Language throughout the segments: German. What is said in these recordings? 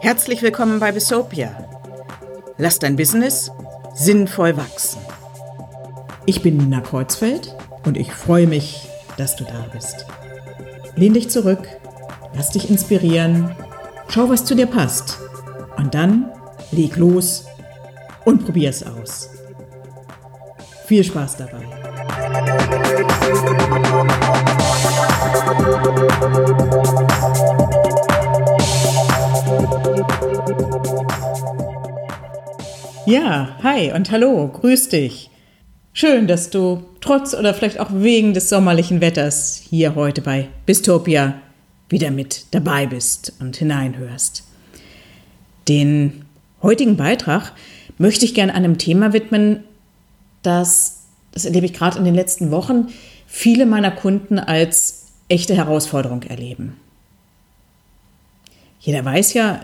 Herzlich willkommen bei Besopia. Lass dein Business sinnvoll wachsen. Ich bin Nina Kreuzfeld und ich freue mich, dass du da bist. Lehn dich zurück, lass dich inspirieren, schau, was zu dir passt und dann leg los und probier es aus. Viel Spaß dabei. Ja, hi und hallo, grüß dich. Schön, dass du trotz oder vielleicht auch wegen des sommerlichen Wetters hier heute bei Bistopia wieder mit dabei bist und hineinhörst. Den heutigen Beitrag möchte ich gerne einem Thema widmen, das, das erlebe ich gerade in den letzten Wochen, viele meiner Kunden als echte Herausforderung erleben. Jeder weiß ja,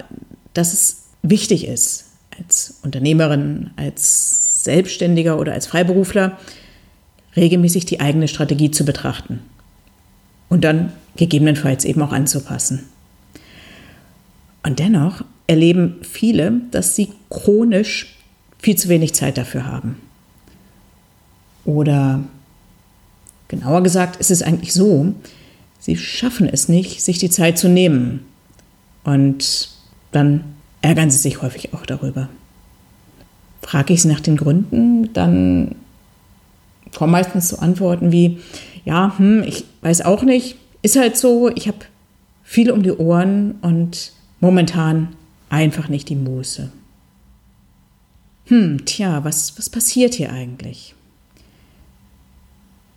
dass es wichtig ist, als Unternehmerin, als Selbstständiger oder als Freiberufler regelmäßig die eigene Strategie zu betrachten und dann gegebenenfalls eben auch anzupassen. Und dennoch erleben viele, dass sie chronisch viel zu wenig Zeit dafür haben. Oder genauer gesagt ist es eigentlich so, sie schaffen es nicht, sich die Zeit zu nehmen. Und dann ärgern sie sich häufig auch darüber. Frage ich sie nach den Gründen, dann kommen meistens so Antworten wie, ja, hm, ich weiß auch nicht, ist halt so, ich habe viel um die Ohren und momentan einfach nicht die Muße. Hm, tja, was, was passiert hier eigentlich?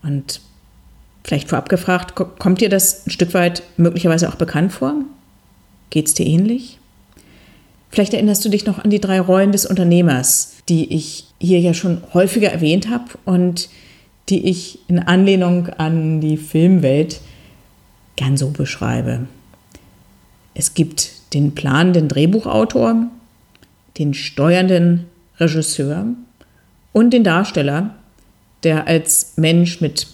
Und vielleicht vorab gefragt, kommt dir das ein Stück weit möglicherweise auch bekannt vor? Geht es dir ähnlich? Vielleicht erinnerst du dich noch an die drei Rollen des Unternehmers, die ich hier ja schon häufiger erwähnt habe und die ich in Anlehnung an die Filmwelt gern so beschreibe. Es gibt den planenden Drehbuchautor, den steuernden Regisseur und den Darsteller, der als Mensch mit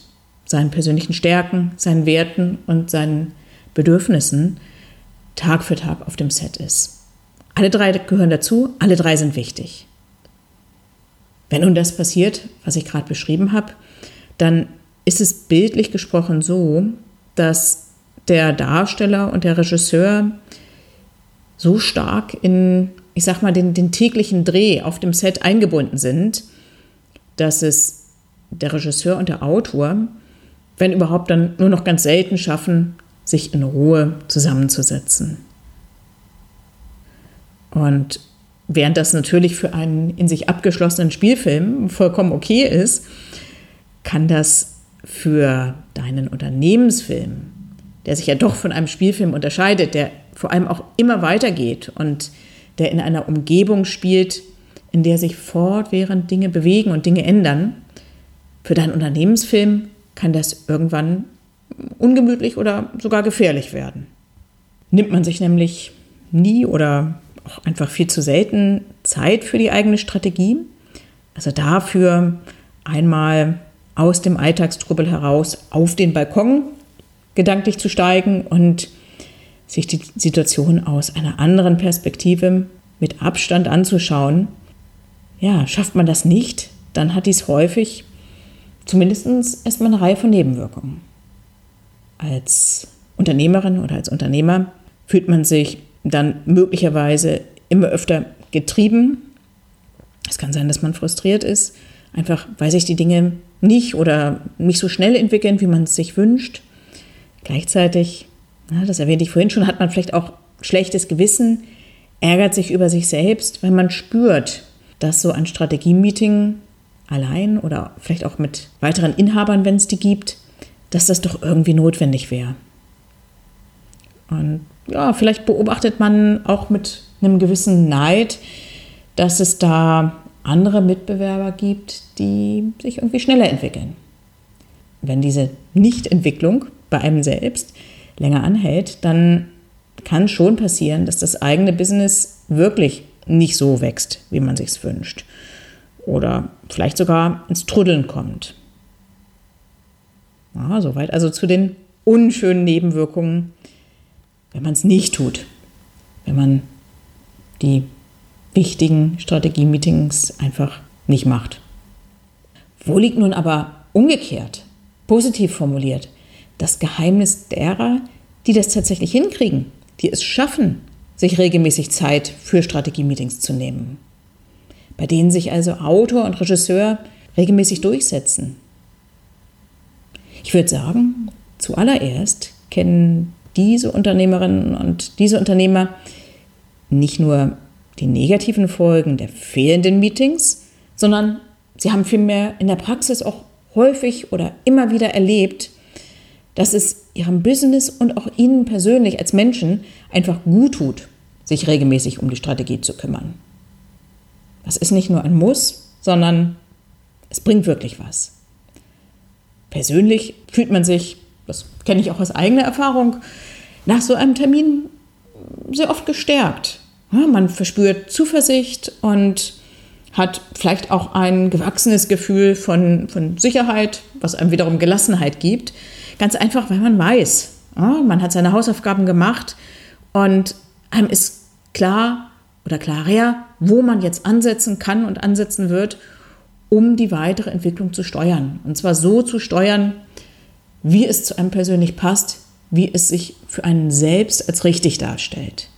seinen persönlichen Stärken, seinen Werten und seinen Bedürfnissen Tag für Tag auf dem Set ist. Alle drei gehören dazu, alle drei sind wichtig. Wenn nun das passiert, was ich gerade beschrieben habe, dann ist es bildlich gesprochen so, dass der Darsteller und der Regisseur so stark in, ich sag mal, den, den täglichen Dreh auf dem Set eingebunden sind, dass es der Regisseur und der Autor, wenn überhaupt, dann nur noch ganz selten schaffen, sich in Ruhe zusammenzusetzen. Und während das natürlich für einen in sich abgeschlossenen Spielfilm vollkommen okay ist, kann das für deinen Unternehmensfilm, der sich ja doch von einem Spielfilm unterscheidet, der vor allem auch immer weitergeht und der in einer Umgebung spielt, in der sich fortwährend Dinge bewegen und Dinge ändern, für deinen Unternehmensfilm kann das irgendwann ungemütlich oder sogar gefährlich werden. Nimmt man sich nämlich nie oder auch einfach viel zu selten Zeit für die eigene Strategie. Also dafür einmal aus dem Alltagstrubbel heraus auf den Balkon gedanklich zu steigen und sich die Situation aus einer anderen Perspektive mit Abstand anzuschauen. Ja, schafft man das nicht, dann hat dies häufig zumindest erstmal eine Reihe von Nebenwirkungen. Als Unternehmerin oder als Unternehmer fühlt man sich dann möglicherweise immer öfter getrieben. Es kann sein, dass man frustriert ist, einfach weil sich die Dinge nicht oder nicht so schnell entwickeln, wie man es sich wünscht. Gleichzeitig, ja, das erwähnte ich vorhin schon, hat man vielleicht auch schlechtes Gewissen, ärgert sich über sich selbst, weil man spürt, dass so ein Strategie-Meeting allein oder vielleicht auch mit weiteren Inhabern, wenn es die gibt, dass das doch irgendwie notwendig wäre. Und ja, vielleicht beobachtet man auch mit einem gewissen Neid, dass es da andere Mitbewerber gibt, die sich irgendwie schneller entwickeln. Wenn diese Nichtentwicklung bei einem selbst länger anhält, dann kann schon passieren, dass das eigene Business wirklich nicht so wächst, wie man sich wünscht. Oder vielleicht sogar ins Truddeln kommt. Ja, soweit also zu den unschönen Nebenwirkungen, wenn man es nicht tut. Wenn man die wichtigen Strategie-Meetings einfach nicht macht. Wo liegt nun aber umgekehrt, positiv formuliert, das Geheimnis derer, die das tatsächlich hinkriegen, die es schaffen, sich regelmäßig Zeit für Strategie-Meetings zu nehmen? Bei denen sich also Autor und Regisseur regelmäßig durchsetzen. Ich würde sagen, zuallererst kennen diese Unternehmerinnen und diese Unternehmer nicht nur die negativen Folgen der fehlenden Meetings, sondern sie haben vielmehr in der Praxis auch häufig oder immer wieder erlebt, dass es ihrem Business und auch ihnen persönlich als Menschen einfach gut tut, sich regelmäßig um die Strategie zu kümmern. Das ist nicht nur ein Muss, sondern es bringt wirklich was. Persönlich fühlt man sich, das kenne ich auch aus eigener Erfahrung, nach so einem Termin sehr oft gestärkt. Man verspürt Zuversicht und hat vielleicht auch ein gewachsenes Gefühl von, von Sicherheit, was einem wiederum Gelassenheit gibt. Ganz einfach, weil man weiß, man hat seine Hausaufgaben gemacht und einem ist klar oder klarer, wo man jetzt ansetzen kann und ansetzen wird, um die weitere Entwicklung zu steuern. Und zwar so zu steuern, wie es zu einem persönlich passt, wie es sich für einen selbst als richtig darstellt.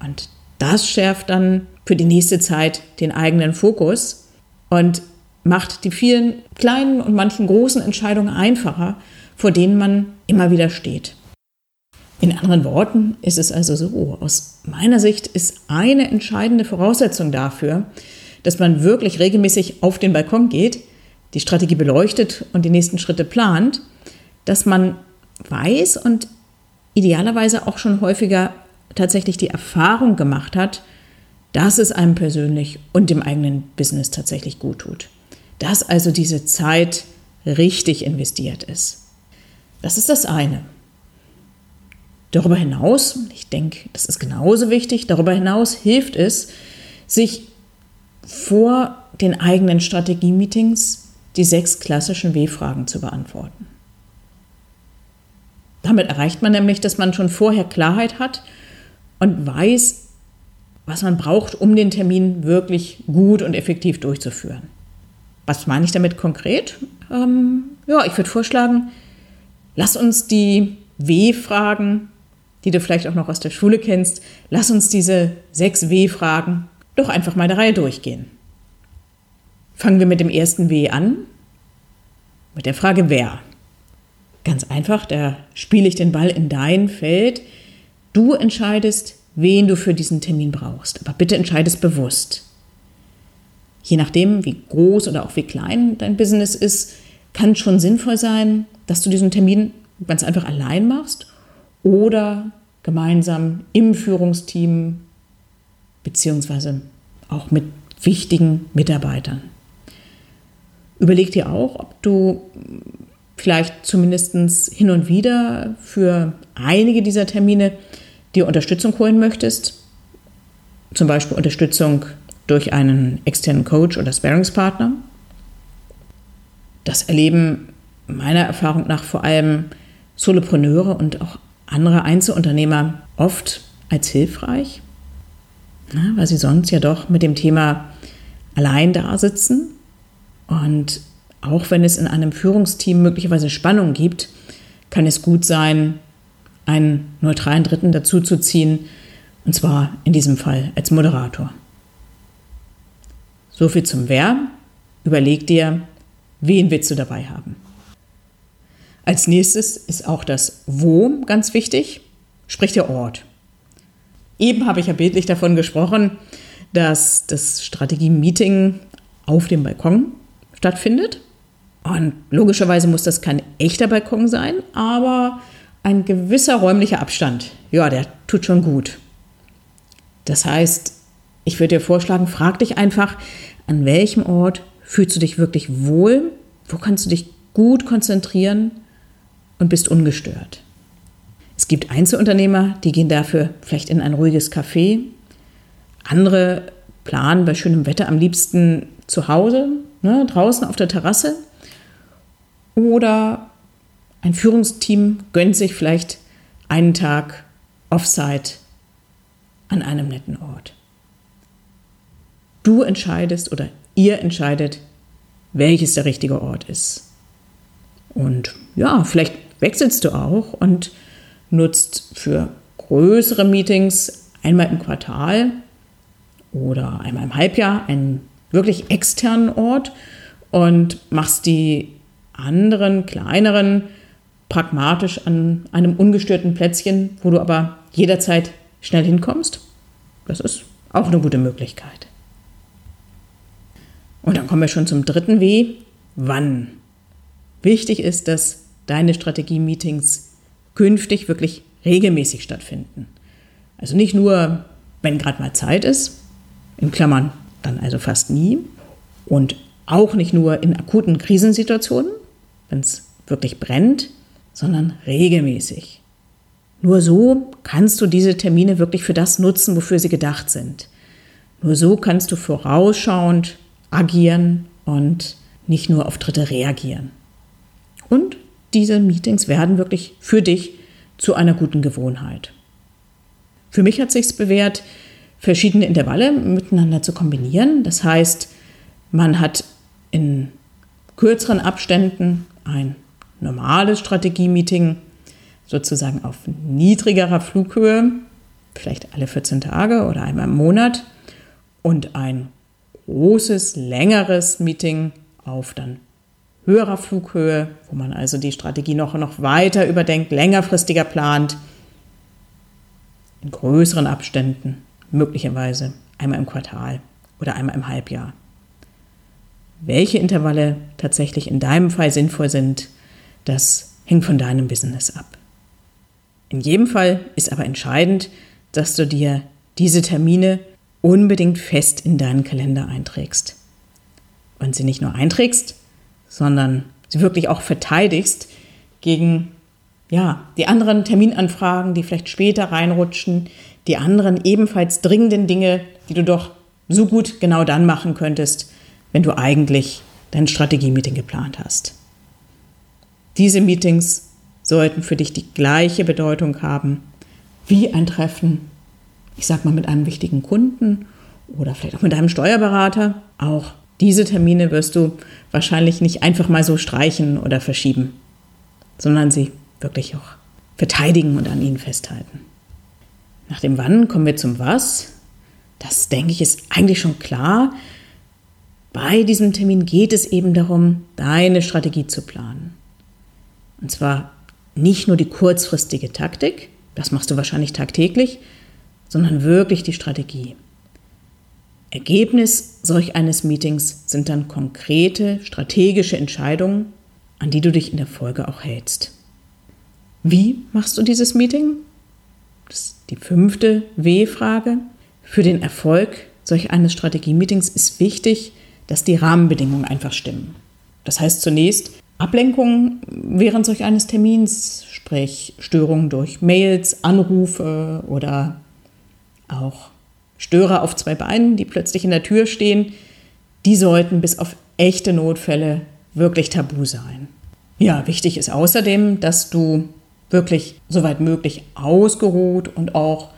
Und das schärft dann für die nächste Zeit den eigenen Fokus und macht die vielen kleinen und manchen großen Entscheidungen einfacher, vor denen man immer wieder steht. In anderen Worten ist es also so, aus meiner Sicht ist eine entscheidende Voraussetzung dafür, dass man wirklich regelmäßig auf den Balkon geht, die Strategie beleuchtet und die nächsten Schritte plant, dass man weiß und idealerweise auch schon häufiger tatsächlich die Erfahrung gemacht hat, dass es einem persönlich und dem eigenen Business tatsächlich gut tut. Dass also diese Zeit richtig investiert ist. Das ist das eine. Darüber hinaus, ich denke, das ist genauso wichtig, darüber hinaus hilft es, sich vor den eigenen Strategie-Meetings die sechs klassischen W-Fragen zu beantworten. Damit erreicht man nämlich, dass man schon vorher Klarheit hat und weiß, was man braucht, um den Termin wirklich gut und effektiv durchzuführen. Was meine ich damit konkret? Ähm, ja, ich würde vorschlagen, lass uns die W-Fragen, die du vielleicht auch noch aus der Schule kennst, lass uns diese sechs W-Fragen doch einfach mal der Reihe durchgehen. Fangen wir mit dem ersten W an, mit der Frage wer. Ganz einfach, da spiele ich den Ball in dein Feld. Du entscheidest, wen du für diesen Termin brauchst. Aber bitte entscheidest bewusst. Je nachdem, wie groß oder auch wie klein dein Business ist, kann es schon sinnvoll sein, dass du diesen Termin ganz einfach allein machst oder gemeinsam im Führungsteam beziehungsweise auch mit wichtigen Mitarbeitern. Überleg dir auch, ob du vielleicht zumindest hin und wieder für einige dieser Termine dir Unterstützung holen möchtest, zum Beispiel Unterstützung durch einen externen Coach oder Sparingspartner. Das erleben meiner Erfahrung nach vor allem Solopreneure und auch andere Einzelunternehmer oft als hilfreich, weil sie sonst ja doch mit dem Thema allein da sitzen und auch wenn es in einem Führungsteam möglicherweise Spannung gibt, kann es gut sein, einen neutralen Dritten dazuzuziehen, und zwar in diesem Fall als Moderator. So viel zum Wer. Überleg dir, wen willst du dabei haben. Als nächstes ist auch das Wo ganz wichtig, sprich der Ort. Eben habe ich ja bildlich davon gesprochen, dass das Strategie-Meeting auf dem Balkon stattfindet. Und logischerweise muss das kein echter Balkon sein, aber ein gewisser räumlicher Abstand, ja, der tut schon gut. Das heißt, ich würde dir vorschlagen, frag dich einfach, an welchem Ort fühlst du dich wirklich wohl, wo kannst du dich gut konzentrieren und bist ungestört. Es gibt Einzelunternehmer, die gehen dafür vielleicht in ein ruhiges Café. Andere planen bei schönem Wetter am liebsten zu Hause, ne, draußen auf der Terrasse. Oder ein Führungsteam gönnt sich vielleicht einen Tag Offsite an einem netten Ort. Du entscheidest oder ihr entscheidet, welches der richtige Ort ist. Und ja, vielleicht wechselst du auch und nutzt für größere Meetings einmal im Quartal oder einmal im Halbjahr einen wirklich externen Ort und machst die anderen, kleineren pragmatisch an einem ungestörten Plätzchen, wo du aber jederzeit schnell hinkommst. Das ist auch eine gute Möglichkeit. Und dann kommen wir schon zum dritten W. Wann? Wichtig ist, dass deine Strategie-Meetings künftig wirklich regelmäßig stattfinden. Also nicht nur, wenn gerade mal Zeit ist, in Klammern dann also fast nie, und auch nicht nur in akuten Krisensituationen, wenn es wirklich brennt, sondern regelmäßig. Nur so kannst du diese Termine wirklich für das nutzen, wofür sie gedacht sind. Nur so kannst du vorausschauend agieren und nicht nur auf Dritte reagieren. Und diese Meetings werden wirklich für dich zu einer guten Gewohnheit. Für mich hat sich bewährt, verschiedene Intervalle miteinander zu kombinieren. Das heißt, man hat in kürzeren Abständen ein normales Strategie-Meeting sozusagen auf niedrigerer Flughöhe, vielleicht alle 14 Tage oder einmal im Monat, und ein großes, längeres Meeting auf dann höherer Flughöhe, wo man also die Strategie noch, noch weiter überdenkt, längerfristiger plant, in größeren Abständen, möglicherweise einmal im Quartal oder einmal im Halbjahr. Welche Intervalle tatsächlich in deinem Fall sinnvoll sind, das hängt von deinem Business ab. In jedem Fall ist aber entscheidend, dass du dir diese Termine unbedingt fest in deinen Kalender einträgst. Und sie nicht nur einträgst, sondern sie wirklich auch verteidigst gegen ja, die anderen Terminanfragen, die vielleicht später reinrutschen, die anderen ebenfalls dringenden Dinge, die du doch so gut genau dann machen könntest, wenn du eigentlich dein Strategie-Meeting geplant hast. Diese Meetings sollten für dich die gleiche Bedeutung haben wie ein Treffen, ich sag mal mit einem wichtigen Kunden oder vielleicht auch mit einem Steuerberater. Auch diese Termine wirst du wahrscheinlich nicht einfach mal so streichen oder verschieben, sondern sie wirklich auch verteidigen und an ihnen festhalten. Nach dem Wann kommen wir zum Was. Das, denke ich, ist eigentlich schon klar. Bei diesem Termin geht es eben darum, deine Strategie zu planen. Und zwar nicht nur die kurzfristige Taktik, das machst du wahrscheinlich tagtäglich, sondern wirklich die Strategie. Ergebnis solch eines Meetings sind dann konkrete strategische Entscheidungen, an die du dich in der Folge auch hältst. Wie machst du dieses Meeting? Das ist die fünfte W-Frage. Für den Erfolg solch eines Strategie-Meetings ist wichtig, dass die Rahmenbedingungen einfach stimmen. Das heißt zunächst, Ablenkungen während solch eines Termins, sprich Störungen durch Mails, Anrufe oder auch Störer auf zwei Beinen, die plötzlich in der Tür stehen, die sollten bis auf echte Notfälle wirklich tabu sein. Ja, wichtig ist außerdem, dass du wirklich soweit möglich ausgeruht und auch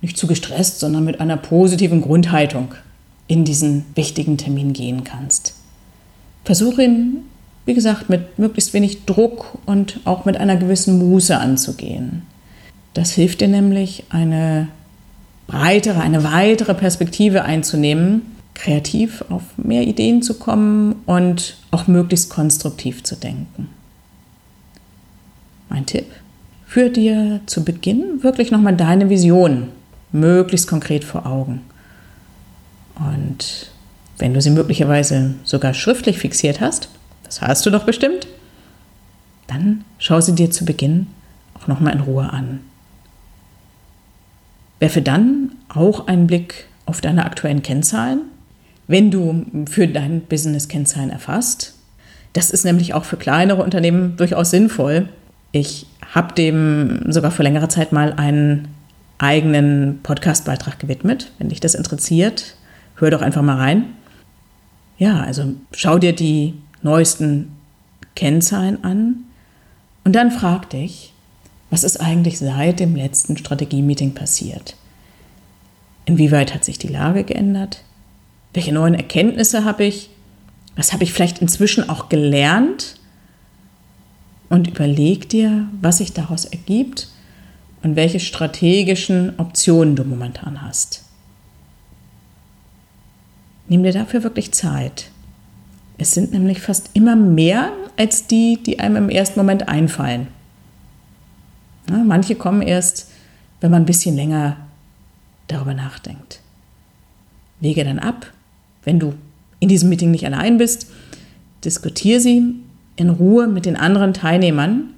nicht zu gestresst, sondern mit einer positiven Grundhaltung in diesen wichtigen Termin gehen kannst. Versuche ihn, wie gesagt, mit möglichst wenig Druck und auch mit einer gewissen Muße anzugehen. Das hilft dir nämlich, eine breitere, eine weitere Perspektive einzunehmen, kreativ auf mehr Ideen zu kommen und auch möglichst konstruktiv zu denken. Mein Tipp, führ dir zu Beginn wirklich nochmal deine Vision möglichst konkret vor Augen. Und wenn du sie möglicherweise sogar schriftlich fixiert hast, das hast du doch bestimmt, dann schau sie dir zu Beginn auch nochmal in Ruhe an. Werfe dann auch einen Blick auf deine aktuellen Kennzahlen, wenn du für dein Business Kennzahlen erfasst. Das ist nämlich auch für kleinere Unternehmen durchaus sinnvoll. Ich habe dem sogar vor längerer Zeit mal einen eigenen Podcastbeitrag gewidmet. Wenn dich das interessiert, hör doch einfach mal rein. Ja, also schau dir die neuesten Kennzahlen an Und dann frag dich, was ist eigentlich seit dem letzten Strategie-Meeting passiert? Inwieweit hat sich die Lage geändert? Welche neuen Erkenntnisse habe ich? Was habe ich vielleicht inzwischen auch gelernt? Und überleg dir, was sich daraus ergibt und welche strategischen Optionen du momentan hast. Nimm dir dafür wirklich Zeit. Es sind nämlich fast immer mehr als die, die einem im ersten Moment einfallen. Ja, manche kommen erst, wenn man ein bisschen länger darüber nachdenkt. Wege dann ab, wenn du in diesem Meeting nicht allein bist, diskutiere sie in Ruhe mit den anderen Teilnehmern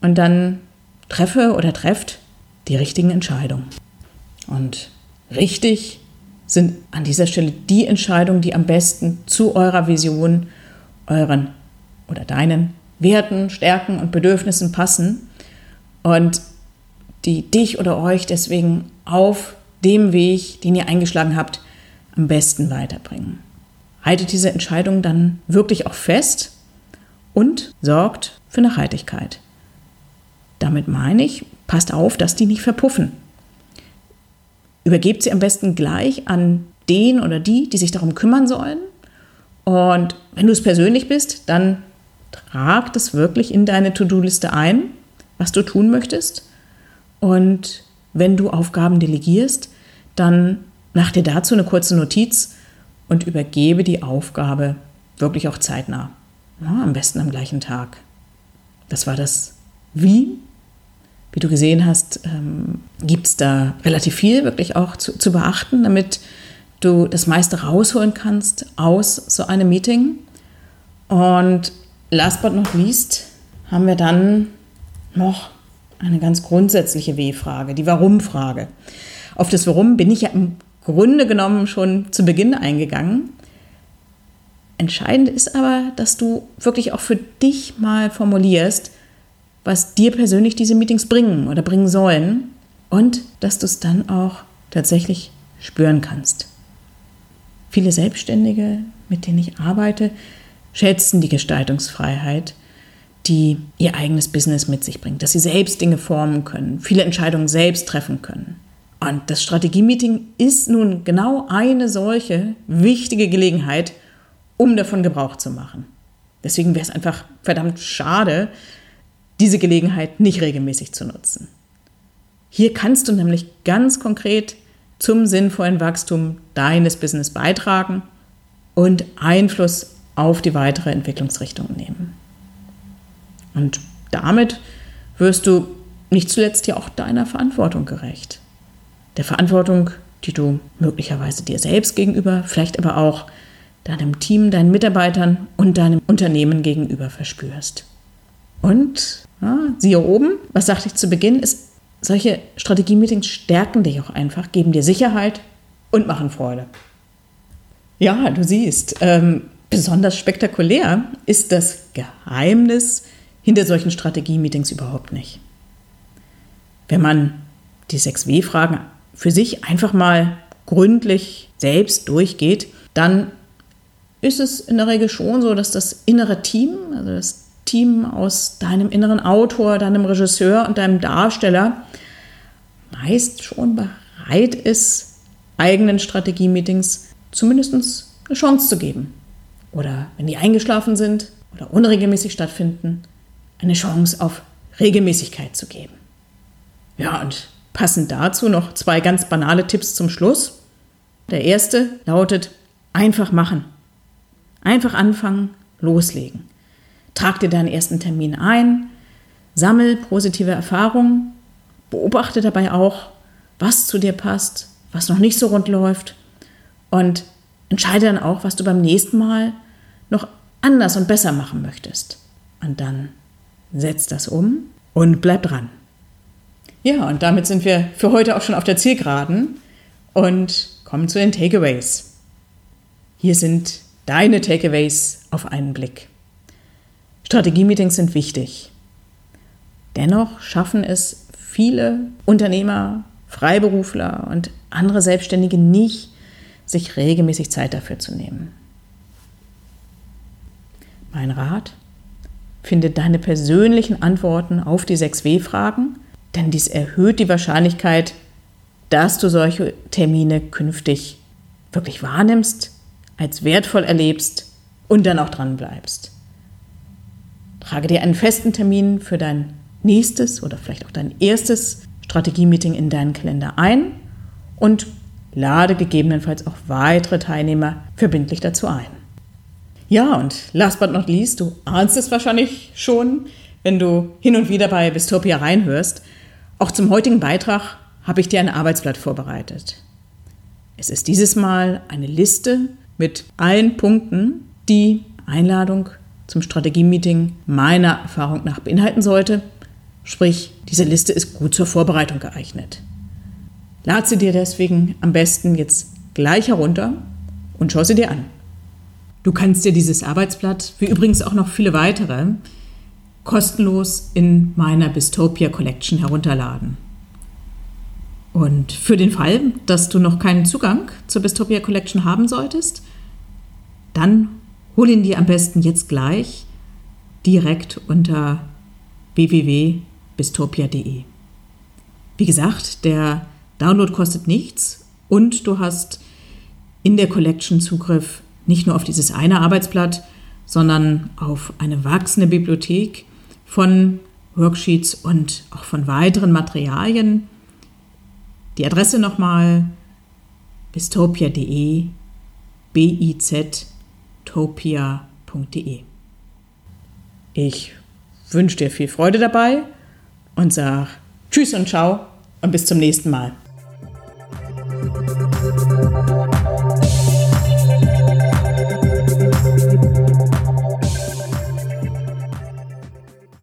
und dann treffe oder trefft die richtigen Entscheidungen. Und richtig sind an dieser Stelle die Entscheidungen, die am besten zu eurer Vision, euren oder deinen Werten, Stärken und Bedürfnissen passen und die dich oder euch deswegen auf dem Weg, den ihr eingeschlagen habt, am besten weiterbringen. Haltet diese Entscheidung dann wirklich auch fest und sorgt für Nachhaltigkeit. Damit meine ich, passt auf, dass die nicht verpuffen. Übergebt sie am besten gleich an den oder die, die sich darum kümmern sollen. Und wenn du es persönlich bist, dann trag das wirklich in deine To-Do-Liste ein was du tun möchtest. Und wenn du Aufgaben delegierst, dann mach dir dazu eine kurze Notiz und übergebe die Aufgabe wirklich auch zeitnah. Ja, am besten am gleichen Tag. Das war das Wie. Wie du gesehen hast, ähm, gibt es da relativ viel wirklich auch zu, zu beachten, damit du das meiste rausholen kannst aus so einem Meeting. Und last but not least haben wir dann noch eine ganz grundsätzliche W-Frage, die Warum-Frage. Auf das Warum bin ich ja im Grunde genommen schon zu Beginn eingegangen. Entscheidend ist aber, dass du wirklich auch für dich mal formulierst, was dir persönlich diese Meetings bringen oder bringen sollen und dass du es dann auch tatsächlich spüren kannst. Viele Selbstständige, mit denen ich arbeite, schätzen die Gestaltungsfreiheit die ihr eigenes Business mit sich bringt, dass sie selbst Dinge formen können, viele Entscheidungen selbst treffen können. Und das Strategie-Meeting ist nun genau eine solche wichtige Gelegenheit, um davon Gebrauch zu machen. Deswegen wäre es einfach verdammt schade, diese Gelegenheit nicht regelmäßig zu nutzen. Hier kannst du nämlich ganz konkret zum sinnvollen Wachstum deines Business beitragen und Einfluss auf die weitere Entwicklungsrichtung nehmen. Und damit wirst du nicht zuletzt ja auch deiner Verantwortung gerecht. Der Verantwortung, die du möglicherweise dir selbst gegenüber, vielleicht aber auch deinem Team, deinen Mitarbeitern und deinem Unternehmen gegenüber verspürst. Und ja, siehe oben, was sagte ich zu Beginn, ist, solche Strategie-Meetings stärken dich auch einfach, geben dir Sicherheit und machen Freude. Ja, du siehst, ähm, besonders spektakulär ist das Geheimnis hinter solchen Strategie-Meetings überhaupt nicht. Wenn man die 6W-Fragen für sich einfach mal gründlich selbst durchgeht, dann ist es in der Regel schon so, dass das innere Team, also das Team aus deinem inneren Autor, deinem Regisseur und deinem Darsteller meist schon bereit ist, eigenen Strategie-Meetings zumindest eine Chance zu geben. Oder wenn die eingeschlafen sind oder unregelmäßig stattfinden, eine Chance auf Regelmäßigkeit zu geben. Ja, und passend dazu noch zwei ganz banale Tipps zum Schluss. Der erste lautet, einfach machen. Einfach anfangen, loslegen. Trag dir deinen ersten Termin ein, sammel positive Erfahrungen, beobachte dabei auch, was zu dir passt, was noch nicht so rund läuft und entscheide dann auch, was du beim nächsten Mal noch anders und besser machen möchtest. Und dann setz das um und bleib dran. Ja, und damit sind wir für heute auch schon auf der Zielgeraden und kommen zu den Takeaways. Hier sind deine Takeaways auf einen Blick. Strategie-Meetings sind wichtig. Dennoch schaffen es viele Unternehmer, Freiberufler und andere Selbstständige nicht, sich regelmäßig Zeit dafür zu nehmen. Mein Rat, finde deine persönlichen Antworten auf die 6W-Fragen, denn dies erhöht die Wahrscheinlichkeit, dass du solche Termine künftig wirklich wahrnimmst, als wertvoll erlebst und dann auch dran bleibst. Trage dir einen festen Termin für dein nächstes oder vielleicht auch dein erstes Strategie-Meeting in deinen Kalender ein und lade gegebenenfalls auch weitere Teilnehmer verbindlich dazu ein. Ja, und last but not least, du ahnst es wahrscheinlich schon, wenn du hin und wieder bei Bistopia reinhörst. Auch zum heutigen Beitrag habe ich dir ein Arbeitsblatt vorbereitet. Es ist dieses Mal eine Liste mit allen Punkten, die Einladung zum Strategie-Meeting meiner Erfahrung nach beinhalten sollte. Sprich, diese Liste ist gut zur Vorbereitung geeignet. Lad sie dir deswegen am besten jetzt gleich herunter und schau sie dir an. Du kannst dir dieses Arbeitsblatt, wie übrigens auch noch viele weitere, kostenlos in meiner Bistopia Collection herunterladen. Und für den Fall, dass du noch keinen Zugang zur Bistopia Collection haben solltest, dann hol ihn dir am besten jetzt gleich direkt unter www.bistopia.de. Wie gesagt, der Download kostet nichts und du hast in der Collection Zugriff nicht nur auf dieses eine Arbeitsblatt, sondern auf eine wachsende Bibliothek von Worksheets und auch von weiteren Materialien. Die Adresse nochmal bistopia.de, biztopia.de. Ich wünsche dir viel Freude dabei und sage Tschüss und Ciao und bis zum nächsten Mal.